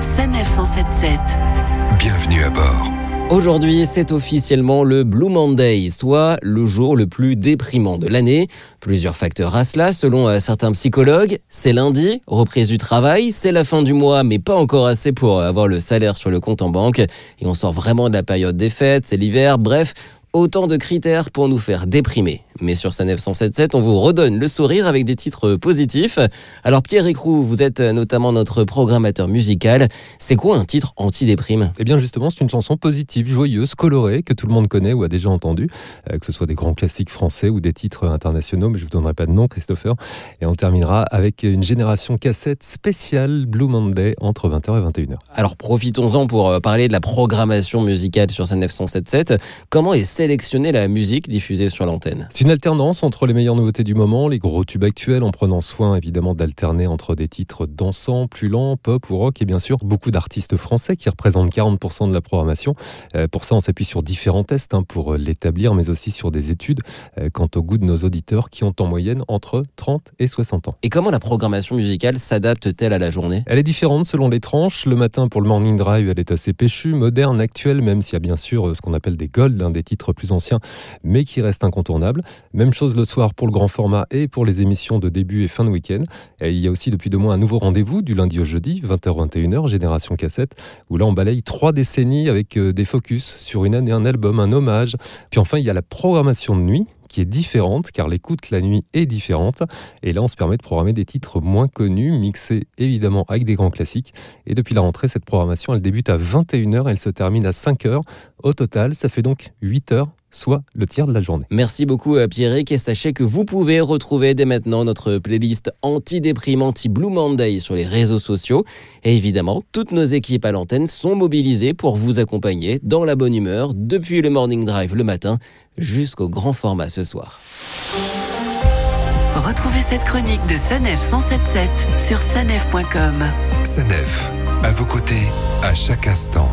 Sanef 177. Bienvenue à bord. Aujourd'hui, c'est officiellement le Blue Monday, soit le jour le plus déprimant de l'année. Plusieurs facteurs à cela, selon euh, certains psychologues. C'est lundi, reprise du travail, c'est la fin du mois, mais pas encore assez pour avoir le salaire sur le compte en banque. Et on sort vraiment de la période des fêtes, c'est l'hiver, bref, autant de critères pour nous faire déprimer. Mais sur sa 977, on vous redonne le sourire avec des titres positifs. Alors Pierre Écrou, vous êtes notamment notre programmateur musical. C'est quoi un titre anti-déprime? Eh bien justement, c'est une chanson positive, joyeuse, colorée, que tout le monde connaît ou a déjà entendu, euh, que ce soit des grands classiques français ou des titres internationaux, mais je vous donnerai pas de nom, Christopher. Et on terminera avec une génération cassette spéciale Blue Monday entre 20h et 21h. Alors profitons-en pour euh, parler de la programmation musicale sur sa 977. Comment est sélectionnée la musique diffusée sur l'antenne? Une alternance entre les meilleures nouveautés du moment, les gros tubes actuels, en prenant soin évidemment d'alterner entre des titres dansants, plus lents, pop ou rock, et bien sûr beaucoup d'artistes français qui représentent 40% de la programmation. Euh, pour ça, on s'appuie sur différents tests hein, pour l'établir, mais aussi sur des études euh, quant au goût de nos auditeurs qui ont en moyenne entre 30 et 60 ans. Et comment la programmation musicale s'adapte-t-elle à la journée? Elle est différente selon les tranches. Le matin, pour le morning drive, elle est assez péchue, moderne, actuelle, même s'il y a bien sûr ce qu'on appelle des golds, hein, des titres plus anciens, mais qui restent incontournables. Même chose le soir pour le grand format et pour les émissions de début et fin de week-end. Il y a aussi depuis deux mois un nouveau rendez-vous du lundi au jeudi, 20h-21h, Génération Cassette, où là on balaye trois décennies avec euh, des focus sur une année, un album, un hommage. Puis enfin, il y a la programmation de nuit qui est différente car l'écoute la nuit est différente et là on se permet de programmer des titres moins connus mixés évidemment avec des grands classiques et depuis la rentrée cette programmation elle débute à 21h et elle se termine à 5h au total ça fait donc 8 heures soit le tiers de la journée. Merci beaucoup euh, Pierrick et sachez que vous pouvez retrouver dès maintenant notre playlist anti-déprime, anti-Blue Monday sur les réseaux sociaux. Et évidemment, toutes nos équipes à l'antenne sont mobilisées pour vous accompagner dans la bonne humeur depuis le morning drive le matin jusqu'au grand format ce soir. Retrouvez cette chronique de Sanef 177 sur sanef.com. Sanef, à vos côtés, à chaque instant.